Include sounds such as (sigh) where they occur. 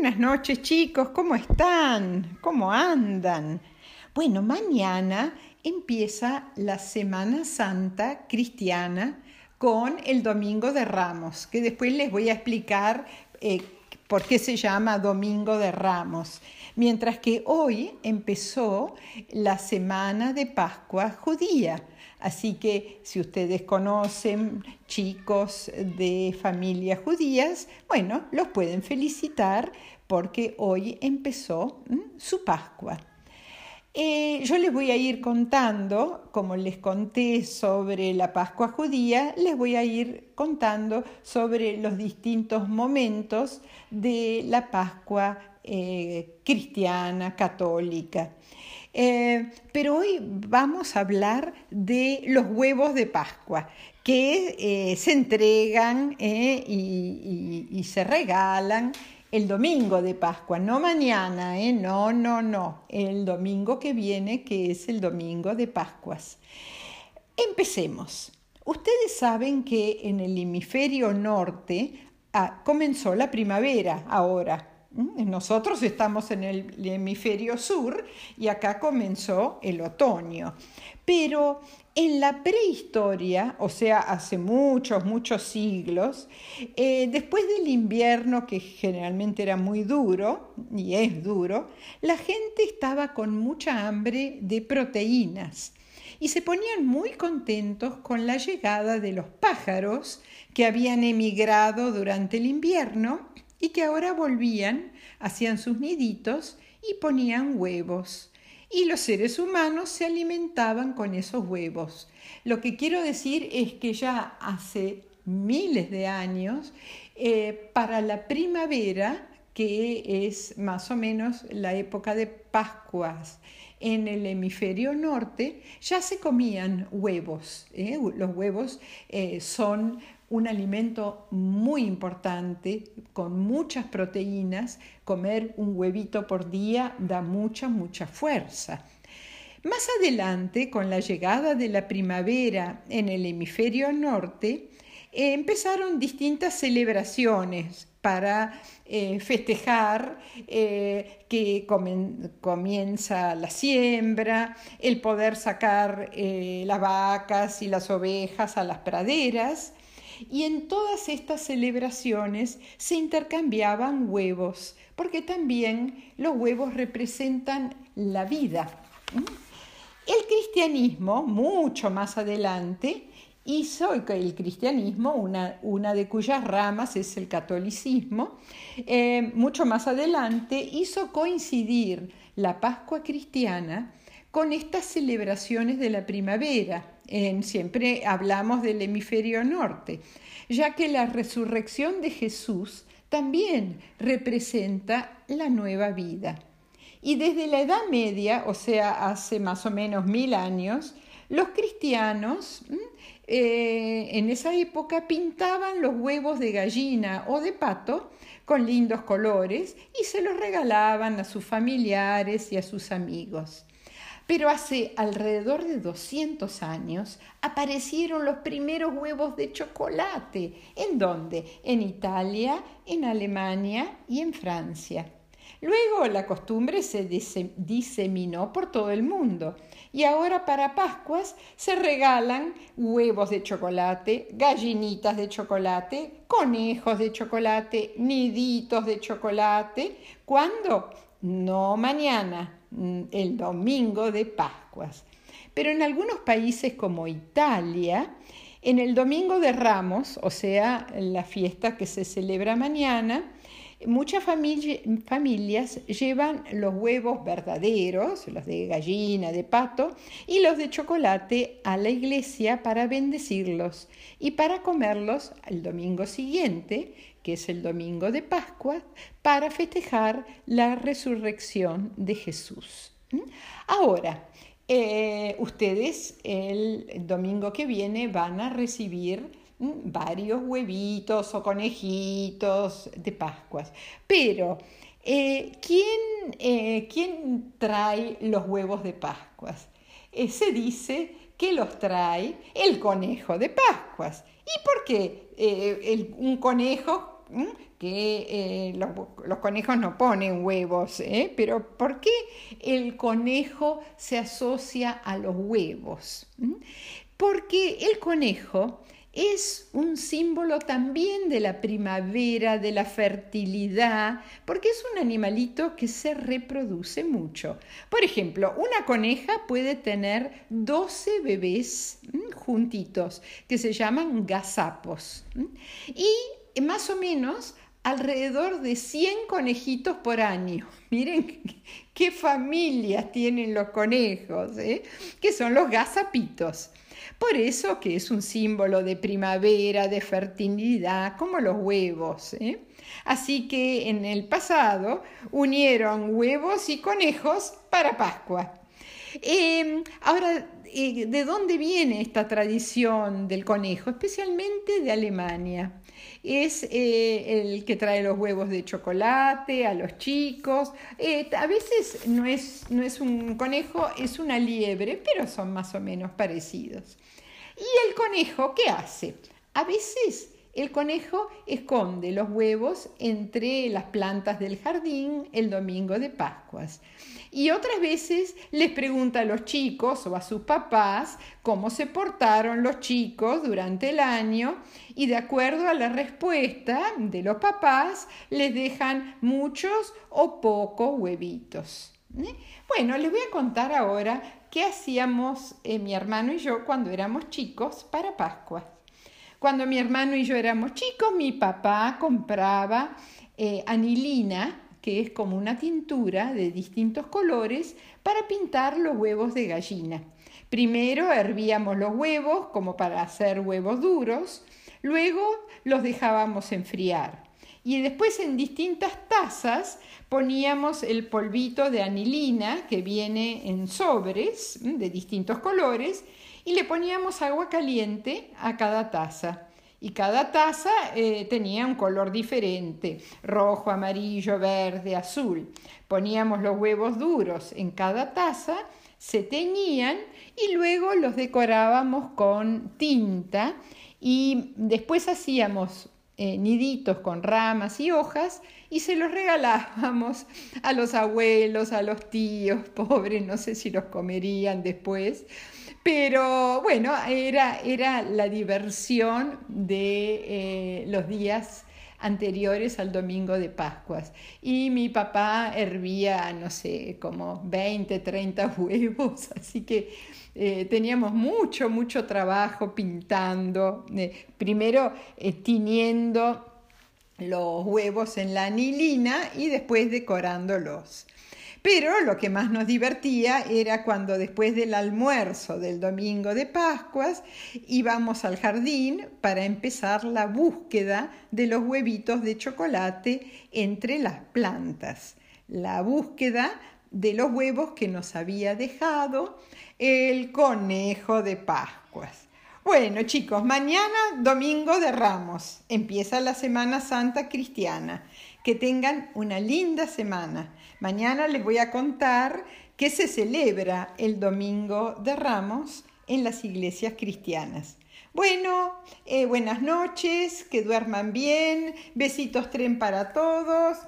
Buenas noches chicos, ¿cómo están? ¿Cómo andan? Bueno, mañana empieza la Semana Santa cristiana con el Domingo de Ramos, que después les voy a explicar eh, por qué se llama Domingo de Ramos. Mientras que hoy empezó la Semana de Pascua judía. Así que si ustedes conocen chicos de familias judías, bueno, los pueden felicitar porque hoy empezó su Pascua. Eh, yo les voy a ir contando, como les conté sobre la Pascua judía, les voy a ir contando sobre los distintos momentos de la Pascua eh, cristiana, católica. Eh, pero hoy vamos a hablar de los huevos de Pascua, que eh, se entregan eh, y, se regalan el domingo de Pascua, no mañana, no, no, no, el domingo que viene, que es el domingo de Pascuas. Empecemos. Ustedes saben que en el hemisferio norte ah, comenzó la primavera ahora, nosotros estamos en el hemisferio sur y acá comenzó el otoño. Pero en la prehistoria, o sea, hace muchos, muchos siglos, eh, después del invierno, que generalmente era muy duro, y es duro, la gente estaba con mucha hambre de proteínas y se ponían muy contentos con la llegada de los pájaros que habían emigrado durante el invierno y que ahora volvían, hacían sus niditos y ponían huevos. Y los seres humanos se alimentaban con esos huevos. Lo que quiero decir es que ya hace miles de años, eh, para la primavera, que es más o menos la época de Pascuas, en el hemisferio norte ya se comían huevos. ¿eh? Los huevos eh, son un alimento muy importante, con muchas proteínas. Comer un huevito por día da mucha, mucha fuerza. Más adelante, con la llegada de la primavera en el hemisferio norte, eh, empezaron distintas celebraciones para eh, festejar eh, que comienza la siembra, el poder sacar las vacas y las ovejas a las praderas y en todas estas celebraciones se intercambiaban huevos, porque también los huevos representan la vida. El cristianismo, mucho más adelante, hizo el cristianismo, una, una de cuyas ramas es el catolicismo, eh, mucho más adelante hizo coincidir la Pascua cristiana con estas celebraciones de la primavera. Siempre hablamos del hemisferio norte, ya que la resurrección de Jesús también representa la nueva vida. Y desde la Edad Media, o sea, hace más o menos mil años, los cristianos eh, en esa época pintaban los huevos de gallina o de pato con lindos colores y se los regalaban a sus familiares y a sus amigos. Pero hace alrededor de 200 años aparecieron los primeros huevos de chocolate. ¿En dónde? En Italia, en Alemania y en Francia. Luego la costumbre se diseminó por todo el mundo y ahora para Pascuas se regalan huevos de chocolate, gallinitas de chocolate, conejos de chocolate, niditos de chocolate. ¿Cuándo? No mañana, Mm, el domingo de Pascuas. Pero en algunos países como Italia, en el domingo de Ramos, o sea, la fiesta que se celebra mañana, muchas familias llevan los huevos verdaderos, los de gallina, de pato, y los de chocolate a la iglesia para bendecirlos y para comerlos el domingo siguiente, que es el domingo de Pascua, para festejar la resurrección de Jesús. Ahora, eh, ustedes el domingo que viene van a recibir. Varios huevitos o conejitos de Pascuas, pero eh, ¿quién, eh, ¿quién, trae los huevos de Pascuas? se dice que los trae el conejo de Pascuas. ¿Y por qué un conejo que eh, los, conejos no ponen huevos, ¿eh? pero ¿por qué el conejo se asocia a los huevos? Porque el conejo es un símbolo también de la primavera, de la fertilidad, porque es un animalito que se reproduce mucho. Por ejemplo, una coneja puede tener 12 bebés juntitos, que se llaman gazapos. Y más o menos alrededor de 100 conejitos por año. (laughs) Miren qué familias tienen los conejos, ¿eh? que son los gazapitos. Por eso que es un símbolo de primavera, de fertilidad, como los huevos. ¿eh? Así que en el pasado unieron huevos y conejos para Pascua. Em, ahora, eh, ¿de dónde viene esta tradición del conejo? Especialmente de Alemania. Es eh, el que trae los huevos de chocolate a los chicos. a veces no es, no es un conejo, es una liebre, pero son más o menos parecidos. ¿Y el conejo qué hace? A veces el conejo esconde los huevos entre las plantas del jardín el domingo de Pascuas. Y otras veces les pregunta a los chicos o a sus papás cómo se portaron los chicos durante el año y de acuerdo a la respuesta de los papás les dejan muchos o pocos huevitos. ¿eh? Bueno, les voy a contar ahora qué hacíamos eh, mi hermano y yo cuando éramos chicos para Pascua. Cuando mi hermano y yo éramos chicos, mi papá compraba eh, anilina, que es como una tintura de distintos colores, para pintar los huevos de gallina. Primero hervíamos los huevos como para hacer huevos duros, luego los dejábamos enfriar y después en distintas tazas poníamos el polvito de anilina que viene en sobres de distintos colores y le poníamos agua caliente a cada taza. Y cada taza eh, tenía un color diferente, rojo, amarillo, verde, azul. Poníamos los huevos duros en cada taza, se teñían y luego los decorábamos con tinta y después hacíamos eh, niditos con ramas y hojas y se los regalábamos a los abuelos, a los tíos, pobres, no sé si los comerían después. Pero bueno, era, era la diversión de eh, los días anteriores al domingo de Pascuas. Y mi papá hervía, no sé, como 20, 30 (laughs) huevos, así que eh, teníamos mucho, mucho trabajo pintando, eh, primero eh, tiñendo los huevos en la anilina y después decorándolos. Pero lo que más nos divertía era cuando después del almuerzo del domingo de Pascuas íbamos al jardín para empezar la búsqueda de los huevitos de chocolate entre las plantas. La búsqueda de los huevos que nos había dejado el conejo de Pascuas. Bueno chicos, mañana domingo de Ramos, empieza la Semana Santa Cristiana. Que tengan una linda semana. Mañana les voy a contar qué se celebra el domingo de Ramos en las iglesias cristianas. Bueno, eh, buenas noches, que duerman bien, besitos tren para todos.